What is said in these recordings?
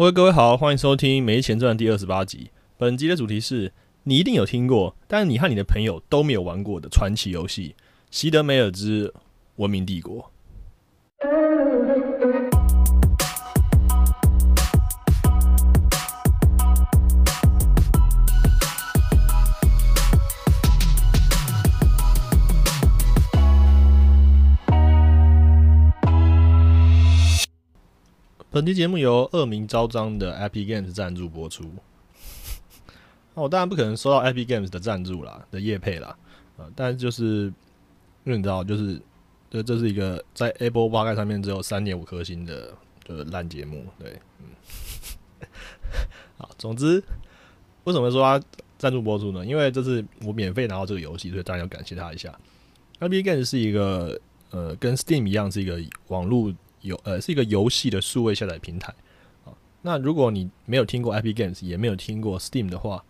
各位各位好，欢迎收听《没钱赚》第二十八集。本集的主题是你一定有听过，但你和你的朋友都没有玩过的传奇游戏《席德梅尔之文明帝国》。本期节目由恶名昭彰的 Epic Games 赞助播出。那 我当然不可能收到 Epic Games 的赞助啦，的业配啦，呃，但是就是因为你知道，就是这这是一个在 Apple p o d 上面只有三点五颗星的，就是烂节目，对，嗯。好，总之，为什么说他赞助播出呢？因为这是我免费拿到这个游戏，所以当然要感谢他一下。Epic Games 是一个呃，跟 Steam 一样是一个网络。有呃是一个游戏的数位下载平台啊。那如果你没有听过 IP Games，也没有听过 Steam 的话，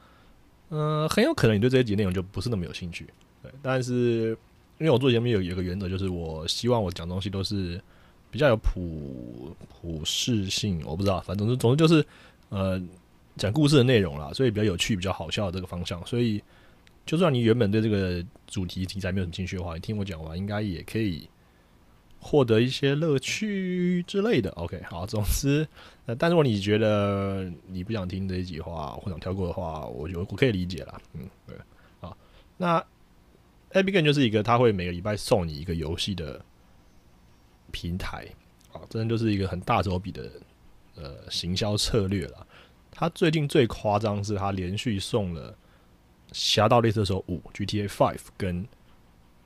嗯，很有可能你对这一集内容就不是那么有兴趣。对，但是因为我做节目有有一个原则，就是我希望我讲东西都是比较有普普适性。我不知道，反正总之总之就是呃讲故事的内容啦，所以比较有趣、比较好笑的这个方向。所以就算你原本对这个主题题材没有什么兴趣的话，你听我讲完应该也可以。获得一些乐趣之类的，OK，好，总之，呃，但如果你觉得你不想听这一集话，或想跳过的话，我觉得我可以理解啦。嗯，对，好，那 A B Game 就是一个他会每个礼拜送你一个游戏的平台，啊，真的就是一个很大手笔的呃行销策略了。他最近最夸张是他连续送了《侠盗猎车手五》GTA Five 跟《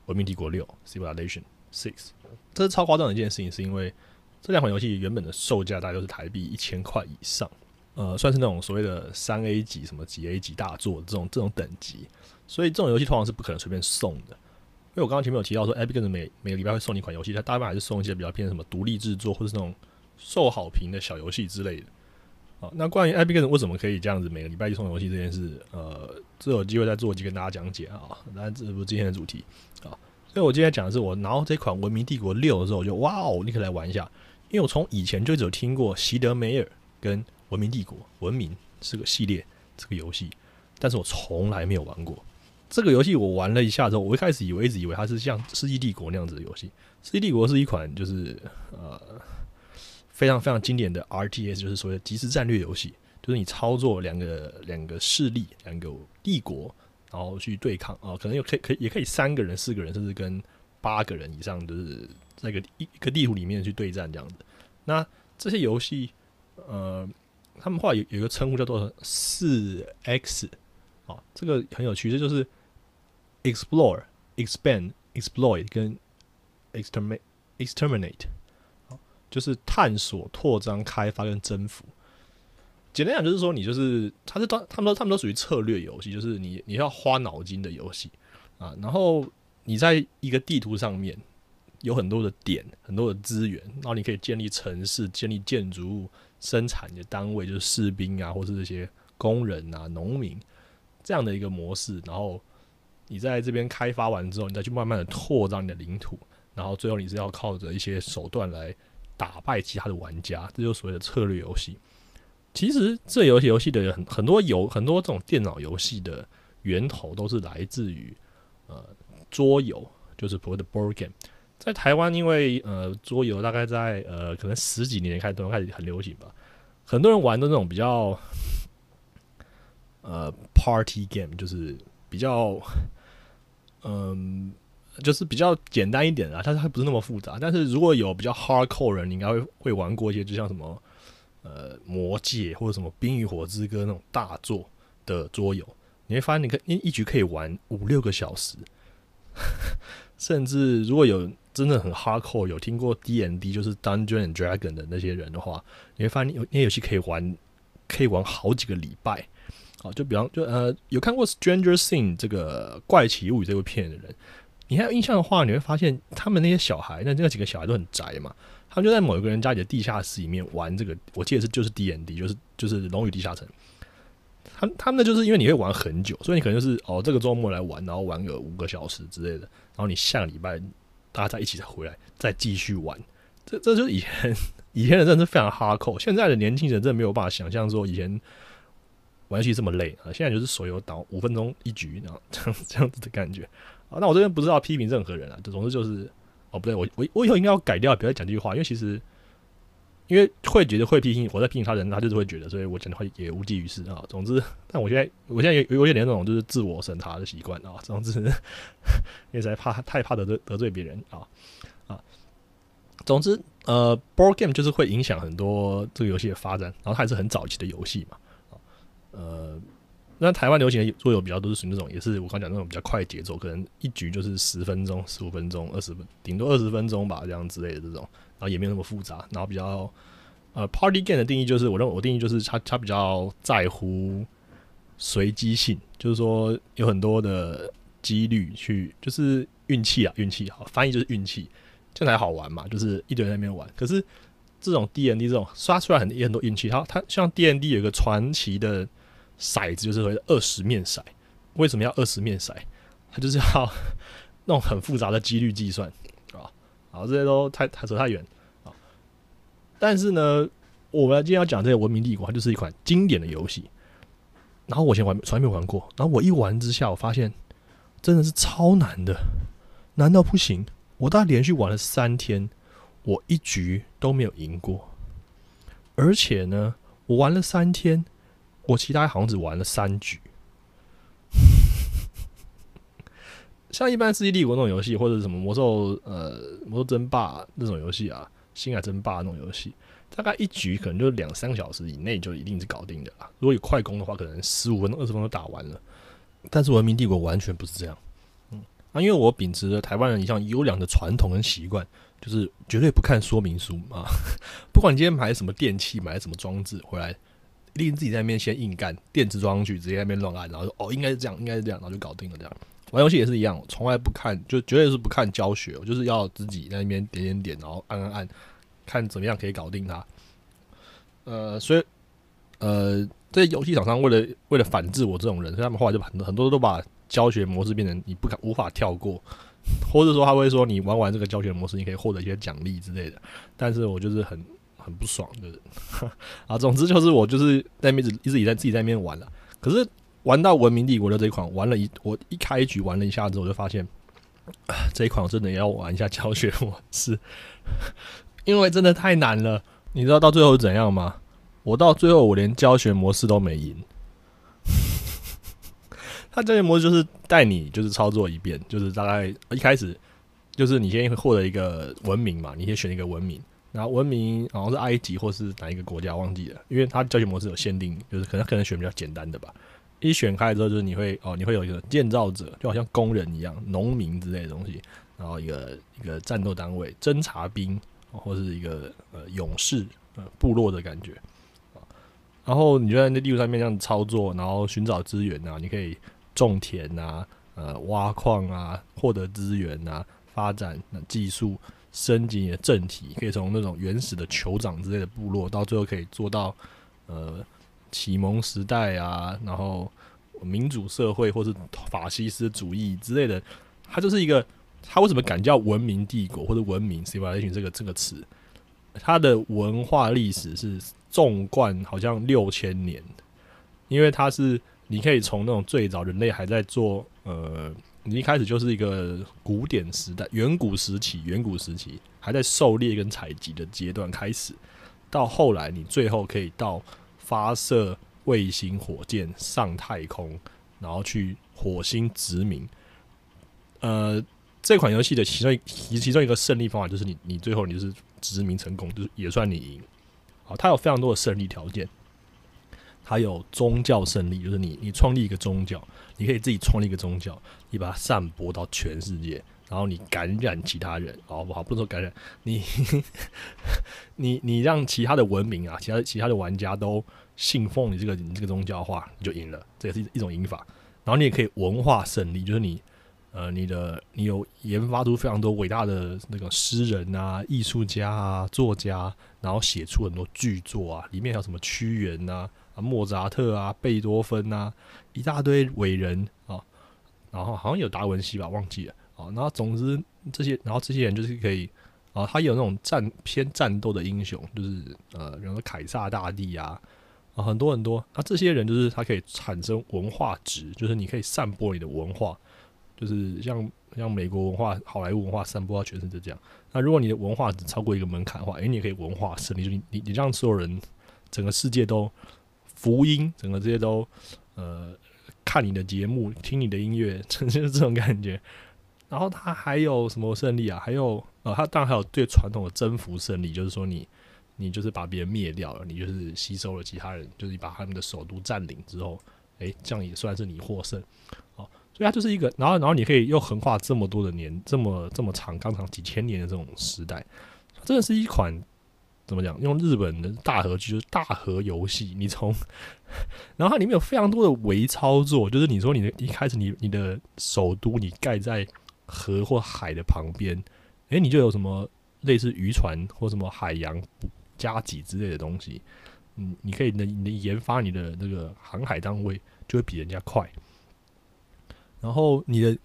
文明帝国六》Civilization Six。这是超夸张的一件事情，是因为这两款游戏原本的售价大概都是台币一千块以上，呃，算是那种所谓的三 A 级、什么几 A 级大作这种这种等级，所以这种游戏通常是不可能随便送的。因为我刚刚前面有提到说，Epic 每每个礼拜会送你一款游戏，它大部分还是送一些比较偏什么独立制作或者是那种受好评的小游戏之类的。啊，那关于 Epic 为什么可以这样子每个礼拜一送游戏这件事，呃，这有机会再做一集跟大家讲解啊。但这不是今天的主题啊。所以我今天讲的是，我拿到这款《文明帝国六》的时候，我就哇哦，你可以来玩一下。因为我从以前就只有听过《席德梅尔》跟《文明帝国》，文明是个系列这个游戏，但是我从来没有玩过这个游戏。我玩了一下之后，我一开始以为一直以为它是像《世纪帝国》那样子的游戏，《世纪帝国》是一款就是呃非常非常经典的 RTS，就是所谓的即时战略游戏，就是你操作两个两个势力，两个帝国。然后去对抗啊，可能有可以可以也可以三个人、四个人，甚至跟八个人以上，就是在一个一个地图里面去对战这样子。那这些游戏，呃，他们话有有一个称呼叫做四 X 啊，这个很有趣，这就是 explore、expand、exploit 跟 exterminate、exterminate，就是探索、拓张、开发跟征服。简单讲就是说，你就是他是他他们都他们都属于策略游戏，就是你你要花脑筋的游戏啊。然后你在一个地图上面有很多的点，很多的资源，然后你可以建立城市、建立建筑物、生产的单位，就是士兵啊，或是这些工人啊、农民这样的一个模式。然后你在这边开发完之后，你再去慢慢的拓张你的领土，然后最后你是要靠着一些手段来打败其他的玩家，这就是所谓的策略游戏。其实这游戏游戏的很很多有很多这种电脑游戏的源头都是来自于呃桌游，就是所谓的 board game。在台湾，因为呃桌游大概在呃可能十几年开始都开始很流行吧，很多人玩的那种比较呃 party game，就是比较嗯就是比较简单一点的，但是还不是那么复杂。但是如果有比较 hardcore 人，你应该会会玩过一些，就像什么。呃，魔界或者什么《冰与火之歌》那种大作的桌游，你会发现，你可一一局可以玩五六个小时，甚至如果有真的很 hardcore 有听过 D N D 就是 Dungeon and Dragon 的那些人的话，你会发现有那些游戏可以玩，可以玩好几个礼拜。好，就比方就呃，有看过《Stranger Thing》这个怪奇物语这部片的人，你还有印象的话，你会发现他们那些小孩，那那几个小孩都很宅嘛。他们就在某一个人家里的地下室里面玩这个，我记得是就是 D N D，就是就是龙与地下城。他他们就是因为你会玩很久，所以你可能就是哦这个周末来玩，然后玩个五个小时之类的，然后你下个礼拜大家在一起再回来再继续玩。这这就是以前 以前的真的是非常哈扣，现在的年轻人真的没有办法想象说以前玩游戏这么累啊！现在就是手游倒五分钟一局，然后这样这样子的感觉啊。那我这边不知道批评任何人啊，总之就是哦，不对，我我我以后应该要改掉，不要讲这句话，因为其实因为会觉得会批评我在批评他人，他就是会觉得，所以我讲的话也无济于事啊。总之，但我现在我现在有有点那种就是自我审查的习惯啊。总之，因为在怕太怕得罪得罪别人啊啊。总之。呃，board game 就是会影响很多这个游戏的发展，然后它还是很早期的游戏嘛，啊呃，那台湾流行的桌游比较都是属于那种，也是我刚讲那种比较快节奏，可能一局就是十分钟、十五分钟、二十分，顶多二十分钟吧，这样之类的这种，然后也没有那么复杂，然后比较呃，party game 的定义就是，我认为我定义就是它它比较在乎随机性，就是说有很多的几率去，就是运气啊，运气好，翻译就是运气。这样才好玩嘛，就是一堆人在那边玩。可是这种 D N D 这种刷出来很也很多运气。它它像 D N D 有一个传奇的骰子，就是谓二十面骰。为什么要二十面骰？它就是要那种很复杂的几率计算啊。好，这些都太太扯太远啊。但是呢，我们今天要讲这个《文明帝国》，它就是一款经典的游戏。然后我以前玩从来没有玩过，然后我一玩之下，我发现真的是超难的，难到不行。我大概连续玩了三天，我一局都没有赢过，而且呢，我玩了三天，我其他好像只玩了三局。像一般世纪帝国那种游戏，或者什么魔兽呃魔兽争霸那种游戏啊，星海争霸那种游戏，大概一局可能就两三个小时以内就一定是搞定的啦。如果有快攻的话，可能十五分钟、二十分钟打完了。但是文明帝国完全不是这样。嗯啊，因为我秉持着台湾人一向优良的传统跟习惯，就是绝对不看说明书啊。不管你今天买什么电器，买什么装置回来，一定自己在那边先硬干，电子装上去，直接在那边乱按，然后说哦，应该是这样，应该是这样，然后就搞定了。这样玩游戏也是一样，从来不看，就绝对是不看教学，就是要自己在那边点点点，然后按按按，看怎么样可以搞定它。呃，所以呃，这些游戏厂商为了为了反制我这种人，所以他们后来就很多很多都把。教学模式变成你不敢无法跳过，或者说他会说你玩完这个教学模式，你可以获得一些奖励之类的。但是我就是很很不爽的人 啊。总之就是我就是在那边一直以在自己在那边玩了。可是玩到文明帝国的这一款，玩了一我一开局玩了一下之后，我就发现 这一款我真的要玩一下教学模式，因为真的太难了。你知道到最后怎样吗？我到最后我连教学模式都没赢。它教学模式就是带你就是操作一遍，就是大概一开始就是你先获得一个文明嘛，你先选一个文明，然后文明好像是埃及或是哪一个国家忘记了，因为它教学模式有限定，就是可能可能选比较简单的吧。一选开之后，就是你会哦，你会有一个建造者，就好像工人一样，农民之类的东西，然后一个一个战斗单位，侦察兵或是一个呃勇士呃部落的感觉。然后你就在那地图上面这样操作，然后寻找资源啊，你可以。种田啊，呃，挖矿啊，获得资源啊，发展技术，升级你的政体，可以从那种原始的酋长之类的部落，到最后可以做到呃启蒙时代啊，然后民主社会或是法西斯主义之类的。它就是一个，它为什么敢叫文明帝国或者文明 civilization 这个这个词？它的文化历史是纵贯好像六千年，因为它是。你可以从那种最早人类还在做，呃，你一开始就是一个古典时代、远古时期、远古时期还在狩猎跟采集的阶段开始，到后来你最后可以到发射卫星火箭上太空，然后去火星殖民。呃，这款游戏的其中其其中一个胜利方法就是你你最后你就是殖民成功，就是也算你赢。好，它有非常多的胜利条件。它有宗教胜利，就是你你创立一个宗教，你可以自己创立一个宗教，你把它散播到全世界，然后你感染其他人，好不好？不说感染，你你你让其他的文明啊，其他其他的玩家都信奉你这个你这个宗教的话，你就赢了，这也是一种赢法。然后你也可以文化胜利，就是你呃你的你有研发出非常多伟大的那个诗人啊、艺术家啊、作家，然后写出很多巨作啊，里面还有什么屈原呐。啊，莫扎特啊，贝多芬啊，一大堆伟人啊，然后好像有达文西吧，忘记了啊。然后总之这些，然后这些人就是可以啊，他有那种战偏战斗的英雄，就是呃，比方说凯撒大帝啊，啊，很多很多。那这些人就是他可以产生文化值，就是你可以散播你的文化，就是像像美国文化、好莱坞文化散播到全世界这样。那如果你的文化只超过一个门槛的话，诶，你也可以文化胜利，你你你让所有人整个世界都福音，整个这些都呃看你的节目、听你的音乐，就是这种感觉。然后他还有什么胜利啊？还有呃，他当然还有最传统的征服胜利，就是说你你就是把别人灭掉了，你就是吸收了其他人，就是你把他们的首都占领之后，诶，这样也算是你获胜。哦，所以它就是一个，然后然后你可以又横跨这么多的年，这么这么长，刚长几千年的这种时代，真的是一款怎么讲？用日本的大和剧就是大和游戏，你从 然后它里面有非常多的微操作，就是你说你的一开始你你的首都你盖在。河或海的旁边，诶，你就有什么类似渔船或什么海洋加给之类的东西，嗯，你可以能你研发你的那个航海单位就会比人家快，然后你的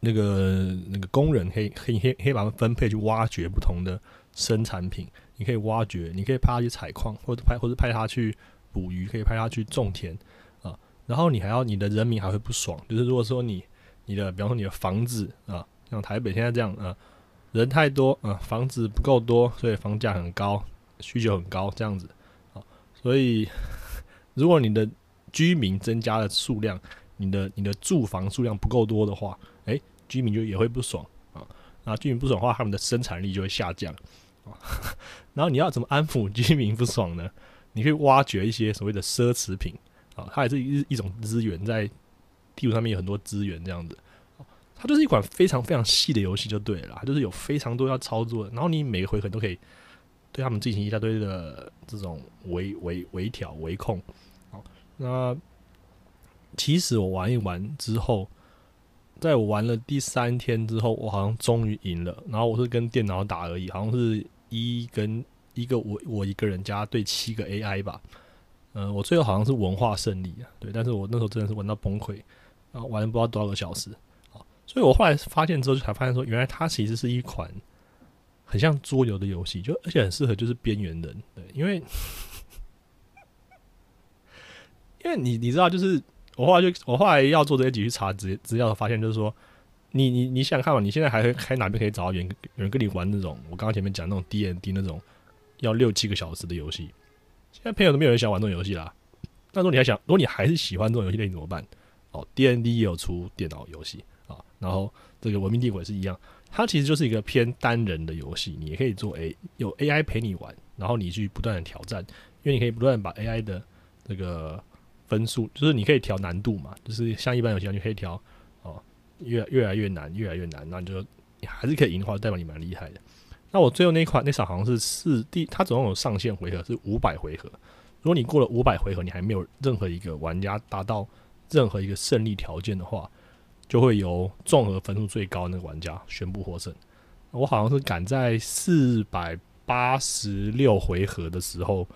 那个那个工人可以可以可以把它分配去挖掘不同的生产品，你可以挖掘，你可以派他去采矿，或者派或者派他去捕鱼，可以派他去种田啊，然后你还要你的人民还会不爽，就是如果说你。你的，比方说你的房子啊，像台北现在这样啊，人太多啊，房子不够多，所以房价很高，需求很高，这样子啊，所以如果你的居民增加的数量，你的你的住房数量不够多的话，诶，居民就也会不爽啊，啊，居民不爽的话，他们的生产力就会下降，然后你要怎么安抚居民不爽呢？你可以挖掘一些所谓的奢侈品啊，它也是一一种资源在。地图上面有很多资源，这样子，它就是一款非常非常细的游戏，就对了，它就是有非常多要操作。然后你每个回合都可以对他们进行一大堆的这种围围围挑围控。好，那其实我玩一玩之后，在我玩了第三天之后，我好像终于赢了。然后我是跟电脑打而已，好像是一跟一个我我一个人加对七个 AI 吧。嗯，我最后好像是文化胜利啊，对，但是我那时候真的是玩到崩溃，然后玩了不知道多少个小时，啊，所以我后来发现之后，就才发现说，原来它其实是一款很像桌游的游戏，就而且很适合就是边缘人，对，因为 因为你你知道，就是我后来就我后来要做这些集去查资资料，发现就是说，你你你想看嘛，你现在还还哪边可以找到人有人跟你玩那种我刚刚前面讲那种 D N D 那种要六七个小时的游戏？现在朋友都没有人想玩这种游戏啦。那如果你还想，如果你还是喜欢这种游戏类型怎么办？哦，D N D 也有出电脑游戏啊。然后这个文明帝国也是一样，它其实就是一个偏单人的游戏。你也可以做 A 有 A I 陪你玩，然后你去不断的挑战，因为你可以不断把 A I 的这个分数，就是你可以调难度嘛，就是像一般游戏，你可以调哦，越越来越难，越来越难，那你就你还是可以赢的话，代表你蛮厉害的。那我最后那一款那场好像是四第，它总共有上限回合是五百回合。如果你过了五百回合，你还没有任何一个玩家达到任何一个胜利条件的话，就会由综合分数最高那个玩家宣布获胜。我好像是赶在四百八十六回合的时候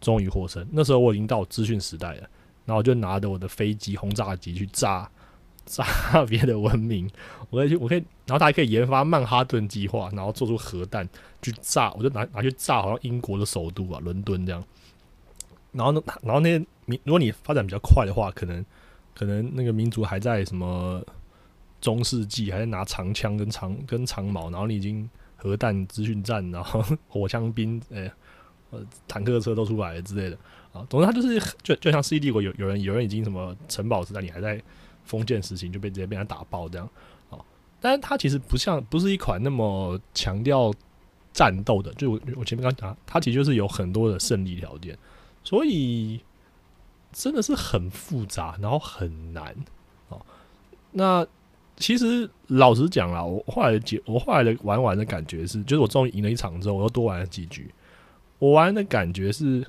终于获胜。那时候我已经到资讯时代了，然后就拿着我的飞机轰炸机去炸。炸别的文明，我可以，我可以，然后他还可以研发曼哈顿计划，然后做出核弹去炸，我就拿拿去炸，好像英国的首都啊，伦敦这样。然后呢，然后那些民，如果你发展比较快的话，可能可能那个民族还在什么中世纪，还在拿长枪跟长跟长矛，然后你已经核弹资讯站，然后 火枪兵，呃呃，坦克车都出来了之类的啊。总之，他就是就就像 C 帝国有有人有人已经什么城堡时代，你还在。封建时期就被直接被他打爆这样，哦，但是它其实不像不是一款那么强调战斗的，就我我前面刚讲，它其实就是有很多的胜利条件，所以真的是很复杂，然后很难哦。那其实老实讲啦，我后来的结，我后来的玩完的感觉是，就是我终于赢了一场之后，我又多玩了几局，我玩的感觉是。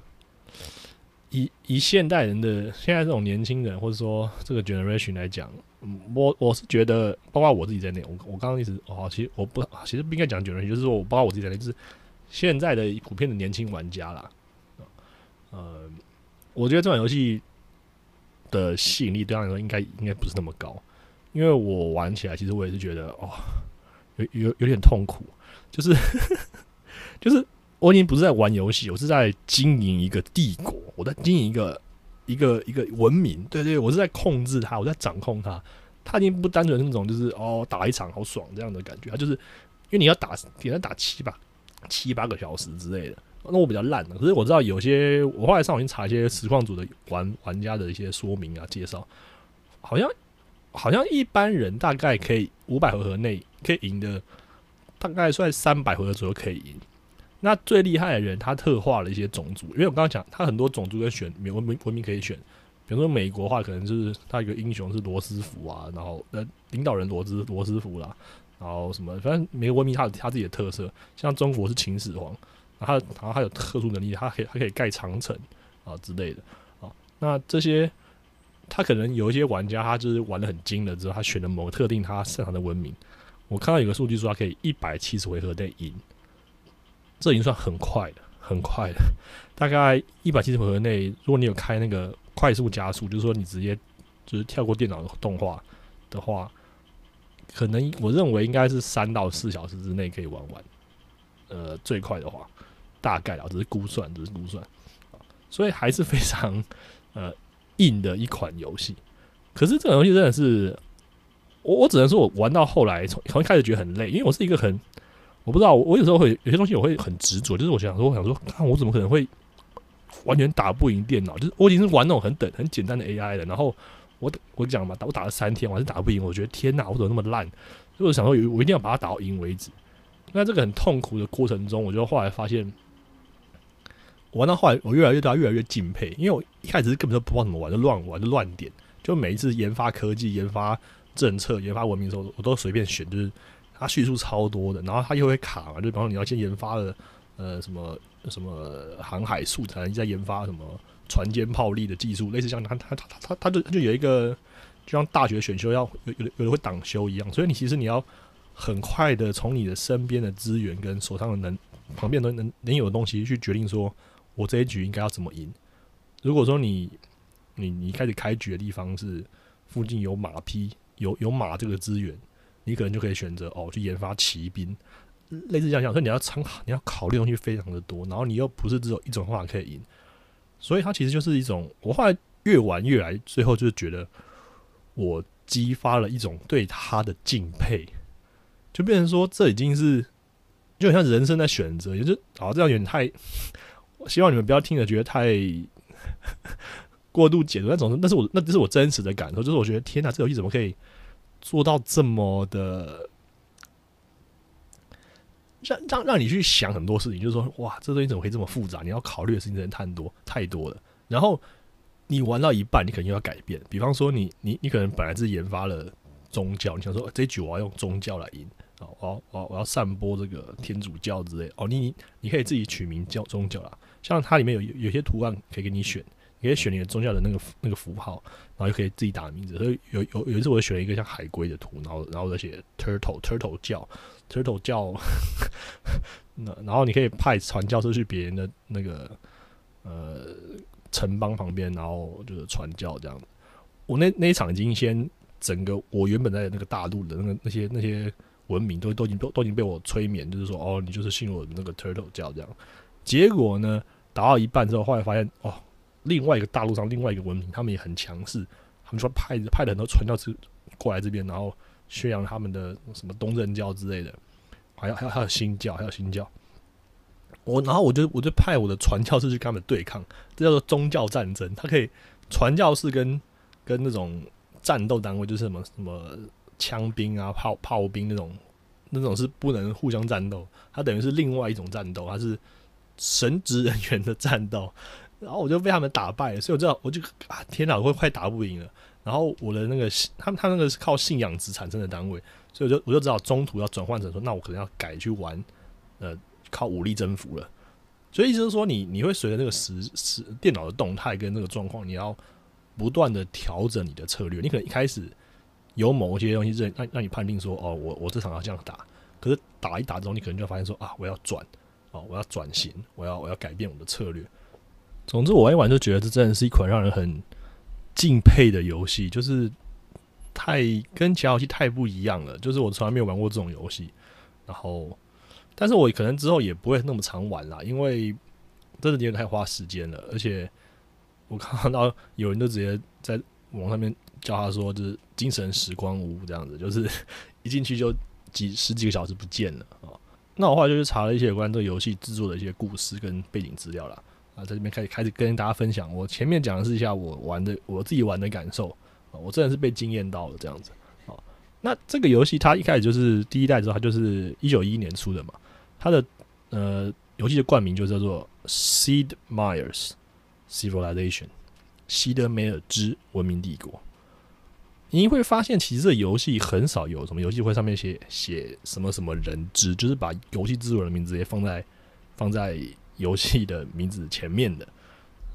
以以现代人的现在这种年轻人，或者说这个 generation 来讲，我我是觉得，包括我自己在内，我我刚刚一直哦，其实我不，其实不应该讲 generation，就是说我包括我自己在内，就是现在的普遍的年轻玩家啦，呃，我觉得这款游戏的吸引力对他来说应该应该不是那么高，因为我玩起来，其实我也是觉得哦，有有有点痛苦，就是 就是我已经不是在玩游戏，我是在经营一个帝国，我在经营一个一个一个文明。对对，我是在控制它，我在掌控它。它已经不单纯那种就是哦打一场好爽这样的感觉，它就是因为你要打，点能打七八七八个小时之类的。那我比较烂的，可是我知道有些，我后来上网去查一些实况组的玩玩家的一些说明啊介绍，好像好像一般人大概可以五百回合内可以赢的，大概算三百回合左右可以赢。那最厉害的人，他特化了一些种族，因为我刚刚讲，他很多种族跟选文明文明可以选，比如说美国的话，可能就是他一个英雄是罗斯福啊，然后呃领导人罗斯罗斯福啦，然后什么，反正每个文明他有他自己的特色，像中国是秦始皇。他然后他有特殊能力，他可以他可以盖长城啊之类的啊。那这些他可能有一些玩家，他就是玩的很精了之后，他选了某个特定他擅长的文明。我看到有个数据说，他可以一百七十回合内赢，这已经算很快的，很快的。大概一百七十回合内，如果你有开那个快速加速，就是说你直接就是跳过电脑动画的话，可能我认为应该是三到四小时之内可以玩完。呃，最快的话。大概啊，只是估算，只是估算所以还是非常 呃硬的一款游戏。可是这个游戏真的是，我我只能说我玩到后来，从从一开始觉得很累，因为我是一个很我不知道，我有时候会有些东西我会很执着，就是我想说，我想说，看我怎么可能会完全打不赢电脑？就是我已经是玩那种很等很简单的 AI 了，然后我我讲嘛，打我打了三天，我还是打不赢，我觉得天哪，我怎么那么烂？所以我想说，我一定要把它打到赢为止。那这个很痛苦的过程中，我就后来发现。玩到后来，我越来越大，越来越敬佩，因为我一开始根本就不知道怎么玩，就乱玩，就乱点。就每一次研发科技、研发政策、研发文明的时候，我都随便选，就是它叙述超多的，然后它又会卡嘛，就比方说你要先研发了呃什么什么航海术，才能再研发什么船坚炮利的技术，类似像他他他他他就他就有一个，就像大学选修要有有的有的会挡修一样，所以你其实你要很快的从你的身边的资源跟手上的能旁边的能能有的东西去决定说。我这一局应该要怎么赢？如果说你你你开始开局的地方是附近有马匹，有有马这个资源，你可能就可以选择哦去研发骑兵，类似这样讲。所以你要参考，你要考虑东西非常的多，然后你又不是只有一种方法可以赢，所以它其实就是一种。我后来越玩越来，最后就是觉得我激发了一种对他的敬佩，就变成说这已经是就很像人生的选择，也就啊这样有点太。我希望你们不要听着觉得太过度解读，那种，那是我那这是我真实的感受，就是我觉得天哪，这游戏怎么可以做到这么的让让让你去想很多事情，就是说哇，这东西怎么可以这么复杂？你要考虑的事情真的太多太多了。然后你玩到一半，你肯定要改变。比方说，你你你可能本来是研发了宗教，你想说这局我要用宗教来赢。我要我我要散播这个天主教之类哦，你你可以自己取名叫宗教啦，像它里面有有些图案可以给你选，你可以选你的宗教的那个那个符号，然后就可以自己打名字。所以有有有一次我选了一个像海龟的图，然后然后再写 turtle turtle 教 turtle 教，那然后你可以派传教士去别人的那个呃城邦旁边，然后就是传教这样。我那那一场已经先整个我原本在那个大陆的那个那些那些。文明都都已经都都已经被我催眠，就是说哦，你就是信我那个 turtle 教这样。结果呢，打到一半之后，后来发现哦，另外一个大陆上另外一个文明，他们也很强势，他们说派派了很多传教士过来这边，然后宣扬他们的什么东正教之类的，还有还有还有新教，还有新教。我然后我就我就派我的传教士去跟他们对抗，这叫做宗教战争。他可以传教士跟跟那种战斗单位，就是什么什么。枪兵啊，炮炮兵那种，那种是不能互相战斗，它等于是另外一种战斗，它是神职人员的战斗。然后我就被他们打败了，所以我知道，我就啊，天哪，我会快打不赢了。然后我的那个，他们他那个是靠信仰值产生的单位，所以我就我就知道中途要转换成说，那我可能要改去玩，呃，靠武力征服了。所以意思是说，你你会随着那个时时电脑的动态跟那个状况，你要不断的调整你的策略。你可能一开始。有某些东西让让让你判定说，哦，我我这场要这样打，可是打一打之后，你可能就发现说，啊，我要转，哦，我要转型，我要我要改变我的策略。总之，我玩一玩就觉得这真的是一款让人很敬佩的游戏，就是太跟其他游戏太不一样了，就是我从来没有玩过这种游戏。然后，但是我可能之后也不会那么常玩啦，因为真的有点太花时间了，而且我看到有人都直接在网上面叫他说，就是精神时光屋这样子，就是一进去就几十几个小时不见了啊。那我后来就去查了一些有关这个游戏制作的一些故事跟背景资料啦。啊，在这边开始开始跟大家分享。我前面讲的是一下我玩的我自己玩的感受啊，我真的是被惊艳到了这样子啊。那这个游戏它一开始就是第一代之后，它就是一九一一年出的嘛。它的呃游戏的冠名就叫做 Seed Meyers Civilization，西德梅尔之文明帝国。你会发现，其实这游戏很少有什么游戏会上面写写什么什么人之，就是把游戏制作人名字也放在放在游戏的名字前面的，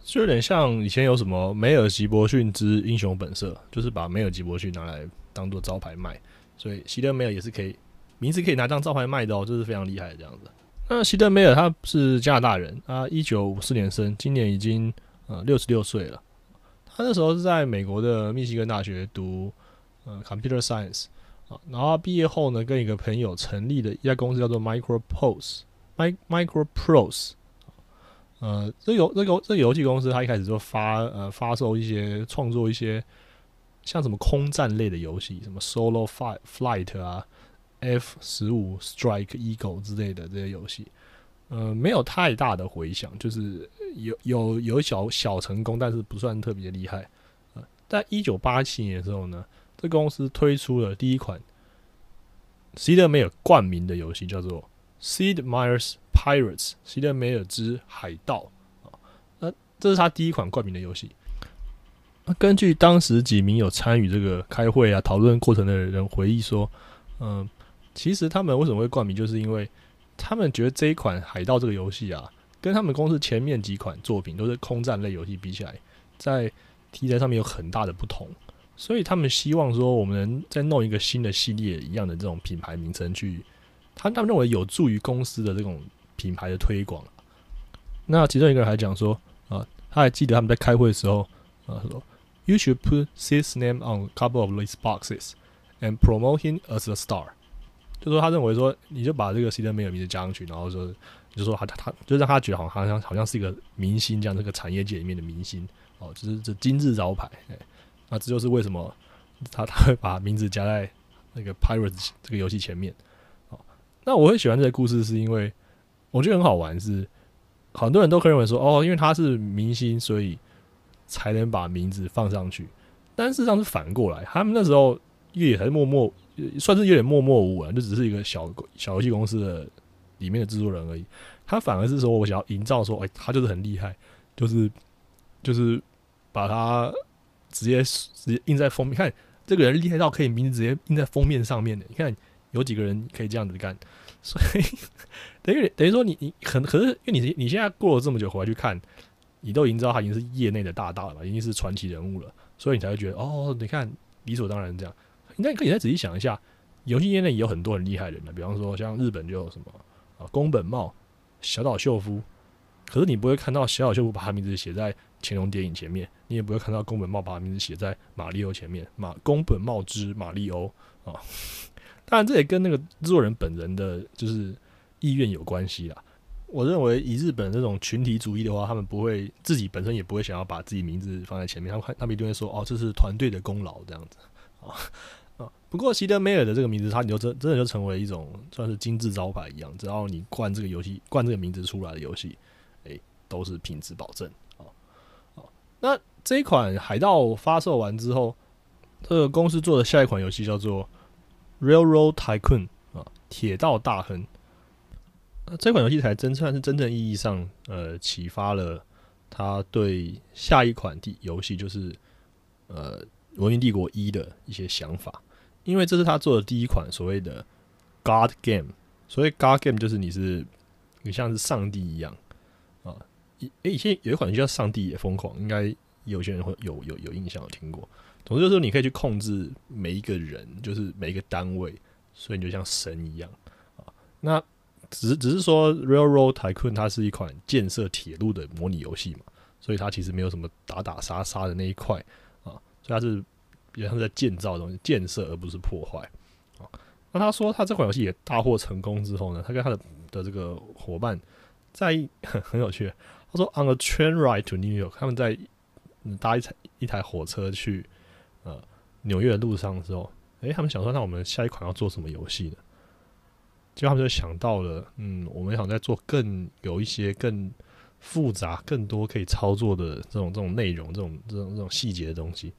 就有点像以前有什么梅尔吉伯逊之英雄本色，就是把梅尔吉伯逊拿来当做招牌卖，所以希德梅尔也是可以名字可以拿当招牌卖的哦，这是非常厉害的这样子。那希德梅尔他是加拿大人啊，一九五四年生，今年已经呃六十六岁了。他那时候是在美国的密西根大学读呃 computer science 啊，然后毕业后呢，跟一个朋友成立的一家公司叫做 MicroProse，Mi MicroProse，呃，这游这个这游戏公司，它一开始就发呃发售一些创作一些像什么空战类的游戏，什么 Solo Flight 啊，F 十五 Strike Eagle 之类的这些游戏。呃，没有太大的回响，就是有有有小小成功，但是不算特别厉害。呃，在一九八七年的时候呢，这公司推出了第一款 C 德梅尔冠名的游戏，叫做 Sid Meier's Pirates，西德梅尔之海盗啊。那这是他第一款冠名的游戏。那根据当时几名有参与这个开会啊讨论过程的人回忆说，嗯，其实他们为什么会冠名，就是因为。他们觉得这一款海盗这个游戏啊，跟他们公司前面几款作品都是空战类游戏比起来，在题材上面有很大的不同，所以他们希望说，我们能再弄一个新的系列一样的这种品牌名称去，他他们认为有助于公司的这种品牌的推广。那其中一个人还讲说，啊，他还记得他们在开会的时候，啊，说，You should put this name on couple of these boxes and promote him as a star。就说他认为说，你就把这个 C 登梅尔名字加上去，然后说，就说他他，就让他觉得好像好像好像是一个明星这样，这个产业界里面的明星哦，就是这金字招牌。哎，那这就是为什么他他会把名字加在那个 Pirates 这个游戏前面。那我会喜欢这个故事，是因为我觉得很好玩，是很多人都可以认为说，哦，因为他是明星，所以才能把名字放上去。但事实上是反过来，他们那时候也是默默。算是有点默默无闻，就只是一个小小游戏公司的里面的制作人而已。他反而是说我想要营造说，哎，他就是很厉害，就是就是把他直接直接印在封面。看这个人厉害到可以名字直接印在封面上面的。你看有几个人可以这样子干？所以等于等于说你你可可是因为你你现在过了这么久回来去看，你都已经知道他已经是业内的大大了，已经是传奇人物了，所以你才会觉得哦，你看理所当然这样。那你可以再仔细想一下，游戏业内也有很多很厉害人的，比方说像日本就有什么啊宫本茂、小岛秀夫，可是你不会看到小岛秀夫把他名字写在乾隆电影前面，你也不会看到宫本茂把他名字写在马里欧前面，马宫本茂之马里欧啊。当然这也跟那个制作人本人的就是意愿有关系啦。我认为以日本这种群体主义的话，他们不会自己本身也不会想要把自己名字放在前面，他们他们一定会说哦，这是团队的功劳这样子啊。啊，不过席德梅尔的这个名字，它就真真的就成为一种算是金字招牌一样，只要你冠这个游戏、冠这个名字出来的游戏，哎，都是品质保证啊。好，那这一款海盗发售完之后，这个公司做的下一款游戏叫做 Railroad Tycoon 啊，铁道大亨。这款游戏才真算是真正意义上呃启发了他对下一款地游戏，就是呃文明帝国一的一些想法。因为这是他做的第一款所谓的 God Game，所谓 God Game 就是你是你像是上帝一样啊，以诶以前有一款叫《上帝也疯狂》，应该有些人会有有有印象有听过。总之就是你可以去控制每一个人，就是每一个单位，所以你就像神一样啊。那只只是说 Railroad Tycoon 它是一款建设铁路的模拟游戏嘛，所以它其实没有什么打打杀杀的那一块啊，所以它是。也是在建造东西、建设，而不是破坏。啊，那他说他这款游戏也大获成功之后呢，他跟他的的这个伙伴，在 很很有趣，他说 on a train ride to New York，他们在搭一台一台火车去纽约的路上的时候，诶，他们想说，那我们下一款要做什么游戏呢？结果他们就想到了，嗯，我们想再做更有一些更复杂、更多可以操作的这种这种内容、这种这种这种细节的东西。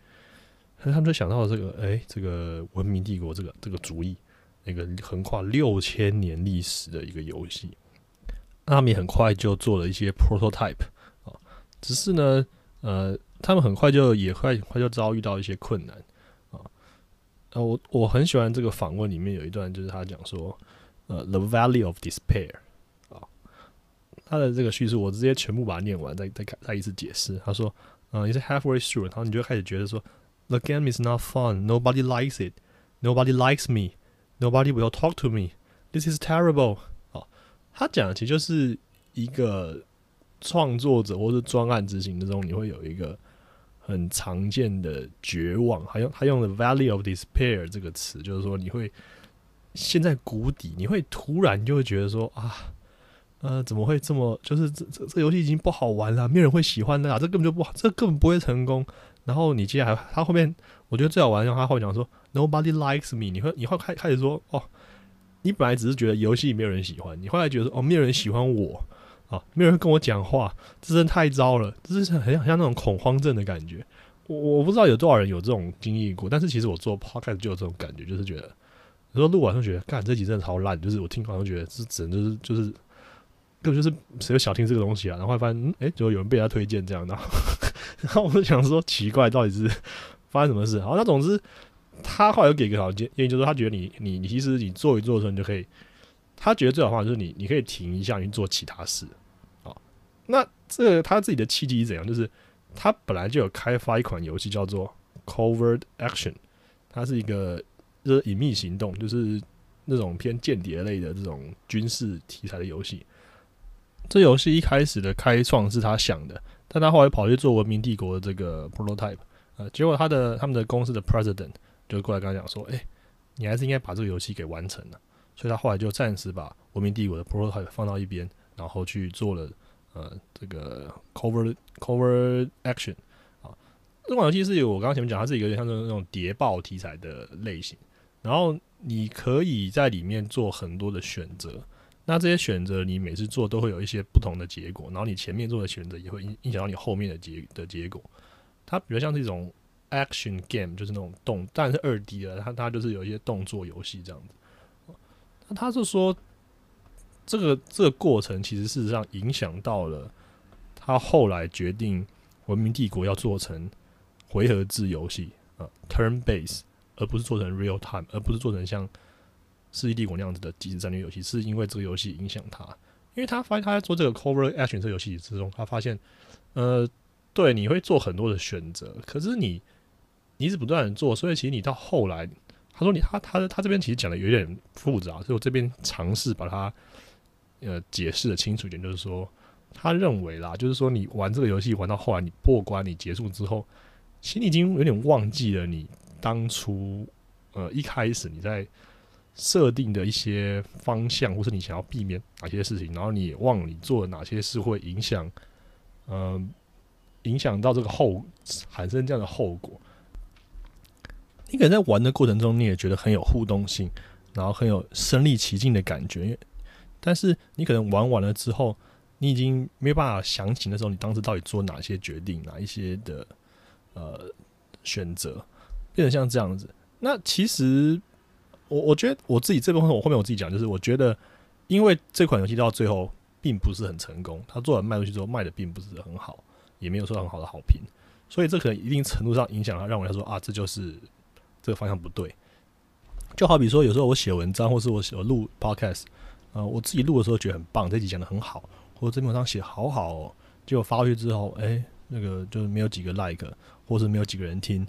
他们就想到了这个，哎，这个文明帝国这个这个主意，那个横跨六千年历史的一个游戏。那他们也很快就做了一些 prototype 啊，只是呢，呃，他们很快就也快快就遭遇到一些困难。呃，我我很喜欢这个访问里面有一段，就是他讲说。呃，The Valley of Despair，啊，他的这个叙述我直接全部把它念完，再再再一次解释。他说，嗯，你是 halfway through，然后你就开始觉得说，The game is not fun，nobody likes it，nobody likes me，nobody will talk to me，this is terrible。啊，他讲的其实就是一个创作者或者专案执行之中，你会有一个很常见的绝望。还用他用的 Valley of Despair 这个词，就是说你会。陷在谷底，你会突然就会觉得说啊，呃，怎么会这么？就是这这这游戏已经不好玩了，没有人会喜欢的啊，这根本就不好，这根本不会成功。然后你接下来，他后面我觉得最好玩，让他后讲说，Nobody likes me。你会你会开开始说，哦，你本来只是觉得游戏没有人喜欢，你后来觉得哦，没有人喜欢我啊，没有人跟我讲话，这真太糟了，这是很很像那种恐慌症的感觉。我我不知道有多少人有这种经历过，但是其实我做 podcast 就有这种感觉，就是觉得。有时候录完就觉得，干这集真的超烂，就是我听完就觉得是只能就是就是根本就是谁有想听这个东西啊？然后发现，哎，就有人被他推荐这样，然后 然后我就想说，奇怪，到底是发生什么事？好，那总之他后来又给个条件，建议就是他觉得你你你其实你做一做的时候，你就可以，他觉得最好方法就是你你可以停一下，去做其他事。啊，那这他自己的契机是怎样？就是他本来就有开发一款游戏叫做 Covert Action，它是一个。就是隐秘行动，就是那种偏间谍类的这种军事题材的游戏。这游戏一开始的开创是他想的，但他后来跑去做《文明帝国》的这个 prototype，呃，结果他的他们的公司的 president 就过来跟他讲说：“哎，你还是应该把这个游戏给完成了。”所以他后来就暂时把《文明帝国》的 prototype 放到一边，然后去做了呃这个 cover cover action 啊。这款游戏是有我刚刚前面讲，它是一个有点像那种谍报题材的类型。然后你可以在里面做很多的选择，那这些选择你每次做都会有一些不同的结果，然后你前面做的选择也会影影响到你后面的结的结果。它比较像是一种 action game，就是那种动，当然是二 D 的，它它就是有一些动作游戏这样子。那他是说，这个这个过程其实事实上影响到了他后来决定文明帝国要做成回合制游戏啊，turn base。而不是做成 real time，而不是做成像《世纪帝国》那样子的即时战略游戏，是因为这个游戏影响他，因为他发现他在做这个 cover action 这游戏之中，他发现，呃，对，你会做很多的选择，可是你你一直不断的做，所以其实你到后来，他说你他他他这边其实讲的有点复杂，所以我这边尝试把它呃解释的清楚一点，就是说他认为啦，就是说你玩这个游戏玩到后来，你破关你结束之后，其实你已经有点忘记了你。当初，呃，一开始你在设定的一些方向，或是你想要避免哪些事情，然后你也忘了你做了哪些事会影响，嗯，影响到这个后产生这样的后果。你可能在玩的过程中，你也觉得很有互动性，然后很有身临其境的感觉。但是你可能玩完了之后，你已经没有办法想起那时候你当时到底做哪些决定，哪一些的呃选择。变成像这样子，那其实我我觉得我自己这部分我后面我自己讲，就是我觉得因为这款游戏到最后并不是很成功，他做完卖出去之后卖的并不是很好，也没有受到很好的好评，所以这可能一定程度上影响他，让我来说啊，这就是这个方向不对。就好比说，有时候我写文章，或是我我录 podcast，呃，我自己录的时候觉得很棒，这集讲的很好，或者这篇文章写好好哦，结果发出去之后，哎，那个就是没有几个 like，或是没有几个人听。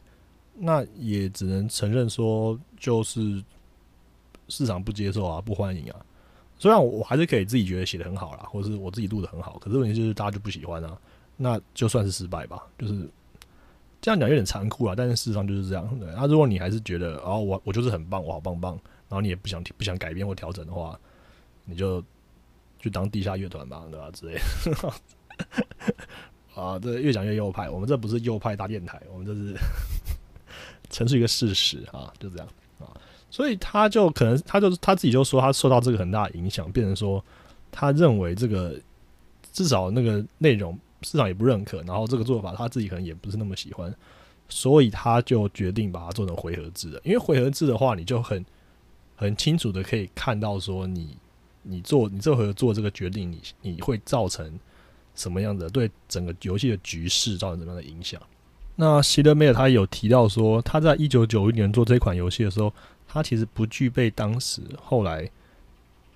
那也只能承认说，就是市场不接受啊，不欢迎啊。虽然我还是可以自己觉得写的很好啦，或是我自己录的很好，可是问题就是大家就不喜欢啊。那就算是失败吧，就是这样讲有点残酷啊，但是事实上就是这样。对，那如果你还是觉得哦，我我就是很棒，我好棒棒，然后你也不想不想改变或调整的话，你就去当地下乐团吧，对吧？之类的。啊，这越讲越右派，我们这不是右派大电台，我们这是 陈述一个事实啊，就这样啊。所以他就可能，他就他自己就说，他受到这个很大的影响，变成说，他认为这个至少那个内容市场也不认可，然后这个做法他自己可能也不是那么喜欢，所以他就决定把它做成回合制的。因为回合制的话，你就很很清楚的可以看到说，你你做你这回做这个决定，你你会造成什么样的对整个游戏的局势造成什么样的影响。那希德梅尔他有提到说，他在一九九一年做这款游戏的时候。他其实不具备当时后来，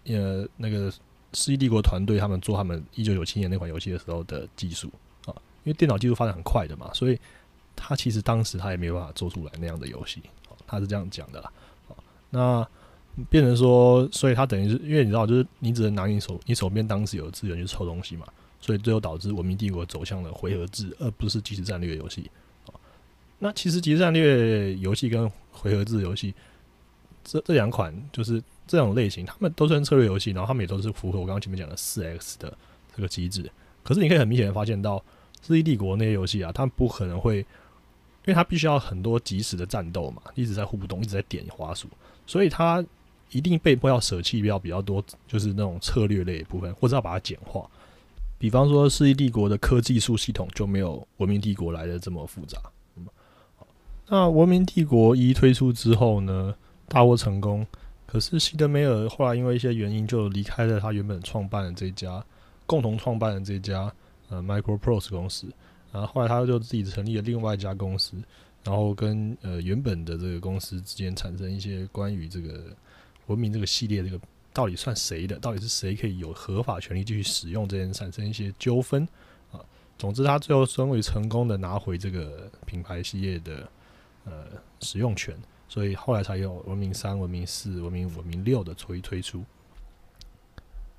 呃，那个世纪帝国团队他们做他们一九九七年那款游戏的时候的技术啊，因为电脑技术发展很快的嘛，所以他其实当时他也没有办法做出来那样的游戏，他是这样讲的啦啊。那变成说，所以他等于是因为你知道，就是你只能拿你手你手边当时有资源去抽东西嘛，所以最后导致文明帝国走向了回合制，而不是即时战略游戏啊。那其实即时战略游戏跟回合制游戏。这这两款就是这种类型，他们都是策略游戏，然后他们也都是符合我刚刚前面讲的四 X 的这个机制。可是你可以很明显的发现到，《世纪帝国》那些游戏啊，它不可能会，因为它必须要很多即时的战斗嘛，一直在互动，一直在点滑鼠，所以它一定被迫要舍弃掉比较多，就是那种策略类部分，或者要把它简化。比方说，《世纪帝国》的科技术系统就没有《文明帝国》来的这么复杂。那《文明帝国》一推出之后呢？大获成功，可是西德梅尔后来因为一些原因就离开了他原本创办的这家，共同创办的这家呃 Microprose 公司，然后后来他就自己成立了另外一家公司，然后跟呃原本的这个公司之间产生一些关于这个文明这个系列这个到底算谁的，到底是谁可以有合法权利继续使用这件产生一些纠纷啊。总之，他最后终于成功的拿回这个品牌系列的呃使用权。所以后来才有文明三、文明四、文明五文明六的推推出。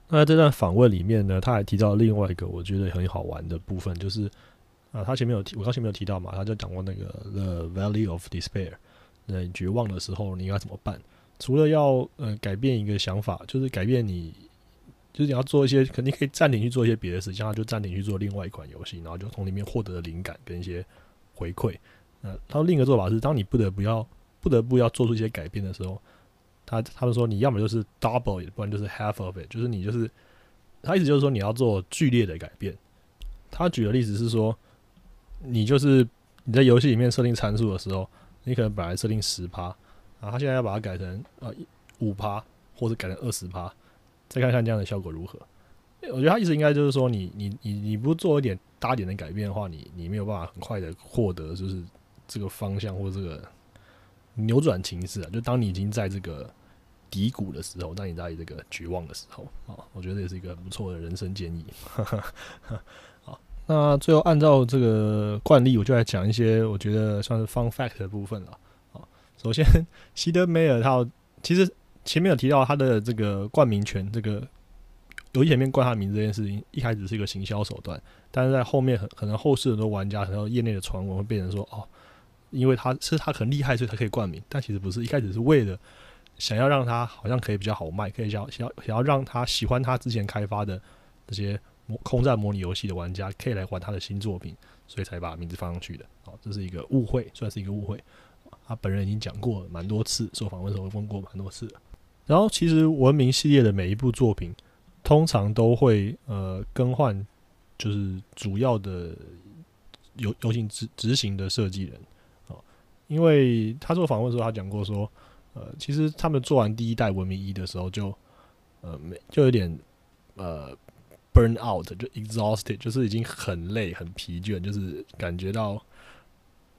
那在这段访问里面呢，他还提到另外一个我觉得很好玩的部分，就是啊，他前面有提，我刚前面有提到嘛，他就讲过那个 The Valley of Despair，呃，绝望的时候你应该怎么办？除了要呃改变一个想法，就是改变你，就是你要做一些肯定可以暂停去做一些别的事情，他就暂停去做另外一款游戏，然后就从里面获得灵感跟一些回馈。那，他另一个做法是，当你不得不要。不得不要做出一些改变的时候，他他们说你要么就是 double，不然就是 half of it，就是你就是他意思就是说你要做剧烈的改变。他举的例子是说，你就是你在游戏里面设定参数的时候，你可能本来设定十趴，啊，他现在要把它改成啊五趴，或者改成二十趴，再看看这样的效果如何。我觉得他意思应该就是说，你你你你不做一点大点的改变的话，你你没有办法很快的获得就是这个方向或这个。扭转情势啊，就当你已经在这个低谷的时候，当你在这个绝望的时候啊，我觉得也是一个不错的人生建议。好，那最后按照这个惯例，我就来讲一些我觉得算是 fun fact 的部分了。好，首先，希德梅尔他其实前面有提到他的这个冠名权，这个游戏前面冠他名字这件事情，一开始是一个行销手段，但是在后面很可能后世很多玩家，很多业内的传闻会变成说哦。因为他是他很厉害，所以他可以冠名，但其实不是，一开始是为了想要让他好像可以比较好卖，可以想想要想要让他喜欢他之前开发的这些模空战模拟游戏的玩家可以来玩他的新作品，所以才把名字放上去的。好，这是一个误会，算是一个误会。他本人已经讲过蛮多次，受访问时候问过蛮多次。然后，其实文明系列的每一部作品通常都会呃更换，就是主要的游游戏执执行的设计人。因为他做访问的时候，他讲过说，呃，其实他们做完第一代文明一的时候，就呃没就有点呃 burn out，就 exhausted，就是已经很累、很疲倦，就是感觉到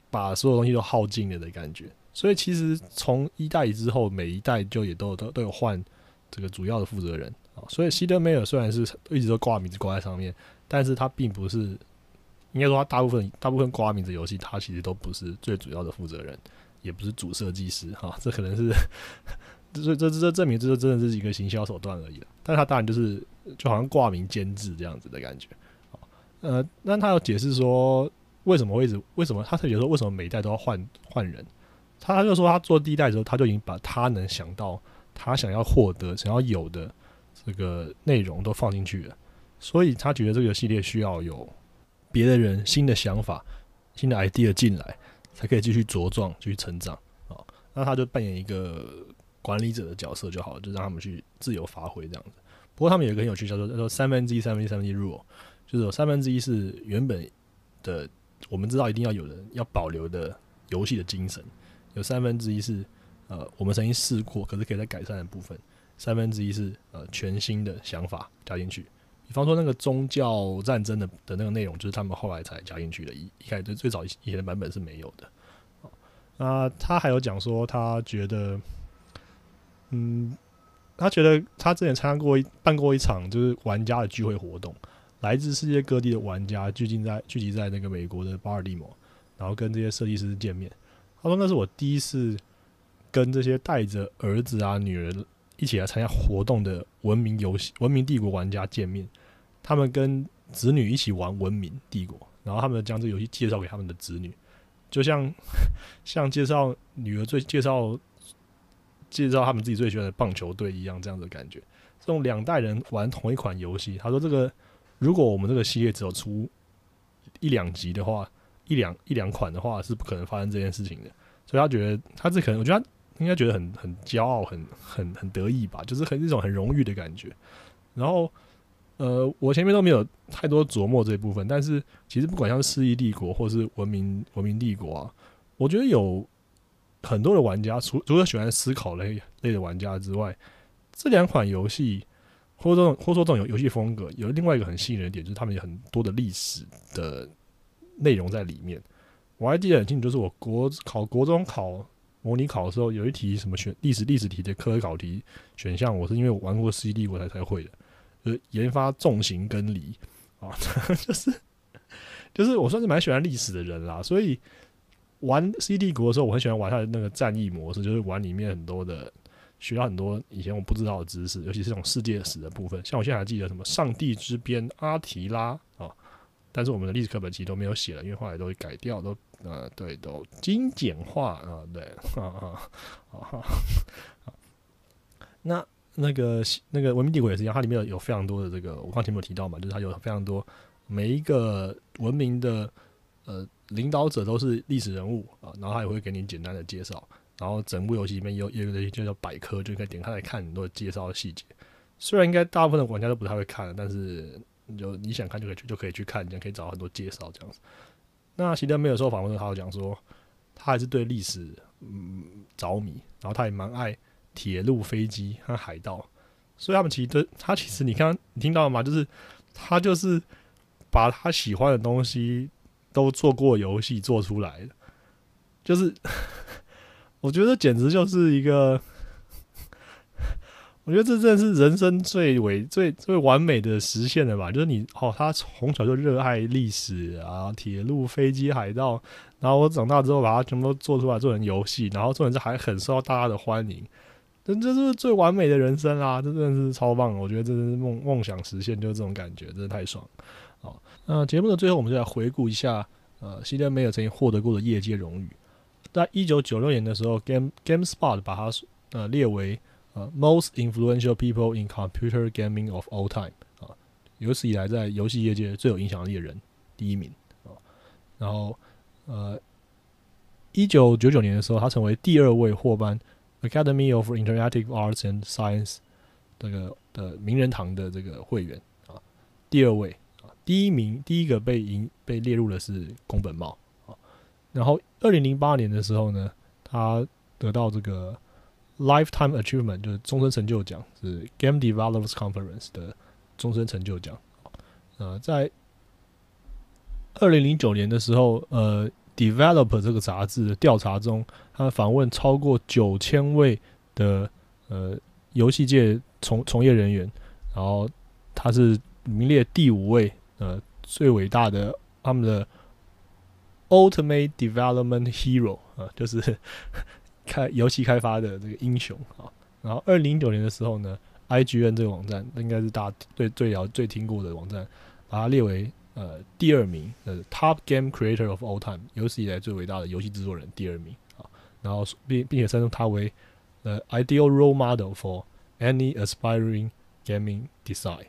把所有东西都耗尽了的感觉。所以其实从一代之后，每一代就也都都都有换这个主要的负责人啊。所以希德梅尔虽然是一直都挂名字挂在上面，但是他并不是。应该说，他大部分大部分挂名字游戏，他其实都不是最主要的负责人，也不是主设计师哈。这可能是，这这这证明，这就真的是一个行销手段而已了。但他当然就是就好像挂名监制这样子的感觉。呃，那他有解释说为什么会一直为什么他特别说为什么每一代都要换换人？他就说他做第一代的时候，他就已经把他能想到他想要获得、想要有的这个内容都放进去了，所以他觉得这个系列需要有别的人新的想法、新的 idea 进来，才可以继续茁壮、继续成长啊。那他就扮演一个管理者的角色就好了，就让他们去自由发挥这样子。不过他们有一个很有趣叫做叫做三分之一、三分之一、三分之一 rule，就是有三分之一是原本的我们知道一定要有人要保留的游戏的精神，有三分之一是呃我们曾经试过可是可以再改善的部分，三分之一是呃全新的想法加进去。比方说那个宗教战争的的那个内容，就是他们后来才加进去的，一一开始最早以前的版本是没有的。啊，他还有讲说他觉得，嗯。他觉得他之前参加过办过一场就是玩家的聚会活动，来自世界各地的玩家聚集在聚集在那个美国的巴尔的摩，然后跟这些设计师见面。他说那是我第一次跟这些带着儿子啊女儿一起来参加活动的文明游戏文明帝国玩家见面。他们跟子女一起玩文明帝国，然后他们将这游戏介绍给他们的子女，就像 像介绍女儿最介绍。介绍他们自己最喜欢的棒球队一样，这样的感觉。这种两代人玩同一款游戏，他说：“这个如果我们这个系列只有出一两集的话，一两一两款的话，是不可能发生这件事情的。”所以他觉得他这可能，我觉得他应该觉得很很骄傲，很很很得意吧，就是很一种很荣誉的感觉。然后，呃，我前面都没有太多琢磨这一部分，但是其实不管像是世纪帝国或是文明文明帝国啊，我觉得有。很多的玩家，除除了喜欢思考类类的玩家之外，这两款游戏，或者这种或说这种游游戏风格，有另外一个很吸引人的点，就是他们有很多的历史的内容在里面。我还记得很清楚，就是我国考国中考模拟考的时候，有一题什么选历史历史题的科考题选项，我是因为我玩过 CD 我才才会的，就是研发重型跟离啊，就是就是我算是蛮喜欢历史的人啦，所以。玩 C D 国的时候，我很喜欢玩它的那个战役模式，就是玩里面很多的，学到很多以前我不知道的知识，尤其是这种世界史的部分。像我现在还记得什么上帝之鞭阿提拉啊，但是我们的历史课本其实都没有写了，因为后来都改掉，都呃对，都精简化啊，对啊啊啊。那那个那个文明帝国也是一样，它里面有有非常多的这个，我刚前面有提到嘛，就是它有非常多每一个文明的呃。领导者都是历史人物啊，然后他也会给你简单的介绍，然后整部游戏里面有有一个东西就叫百科，就可以点开来看很多介绍的细节。虽然应该大部分的玩家都不太会看，但是就你想看就可以去就可以去看，这样可以找很多介绍这样子。那席德没有受访问，他有讲说他还是对历史嗯着迷，然后他也蛮爱铁路、飞机和海盗，所以他们其实他其实你刚刚你听到了吗？就是他就是把他喜欢的东西。都做过游戏做出来的，就是 我觉得简直就是一个，我觉得这真的是人生最伟最最完美的实现了吧？就是你哦，他从小就热爱历史啊，铁路、飞机、海盗，然后我长大之后把它全部都做出来做成游戏，然后做成这还很受到大家的欢迎，这这是最完美的人生啊！这真的是超棒，我觉得这是梦梦想实现，就是这种感觉，真的太爽。好，那节目的最后，我们就来回顾一下，呃，西德梅尔曾经获得过的业界荣誉。在一九九六年的时候，Game GameSpot 把它呃列为呃 Most Influential People in Computer Gaming of All Time 啊，有史以来在游戏业界最有影响力的人第一名啊。然后呃，一九九九年的时候，他成为第二位获颁 Academy of Interactive Arts and Science 这个的名人堂的这个会员啊，第二位啊。第一名，第一个被赢被列入的是宫本茂啊。然后，二零零八年的时候呢，他得到这个 Lifetime Achievement，就是终身成就奖，是 Game Developers Conference 的终身成就奖。呃，在二零零九年的时候，呃，Developer 这个杂志的调查中，他访问超过九千位的呃游戏界从从业人员，然后他是名列第五位。呃，最伟大的他们的 Ultimate Development Hero 啊，就是开游戏开发的这个英雄啊。然后二零一九年的时候呢，IGN 这个网站应该是大家最最了最听过的网站，把它列为呃第二名呃 Top Game Creator of All Time，有史以来最伟大的游戏制作人第二名啊。然后并并且称他为呃 Ideal Role Model for Any Aspiring Gaming Design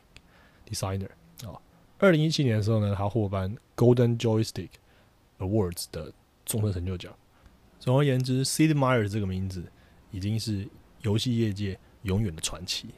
Designer 啊。二零一七年的时候呢，他获颁 Golden Joystick Awards 的终身成就奖。总而言之，Sid Meier 这个名字已经是游戏业界永远的传奇。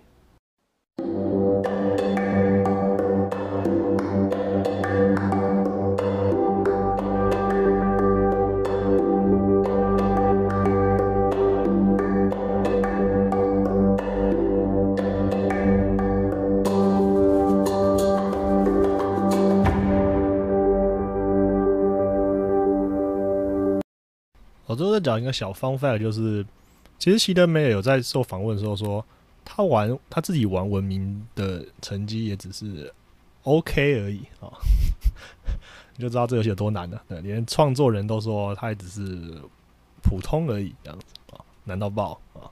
最后再讲一个小方法就是其实希德梅尔有在受访问的时候说，他玩他自己玩文明的成绩也只是 OK 而已啊，你就知道这游戏有多难了。对，连创作人都说他也只是普通而已，这样子啊，难到爆啊！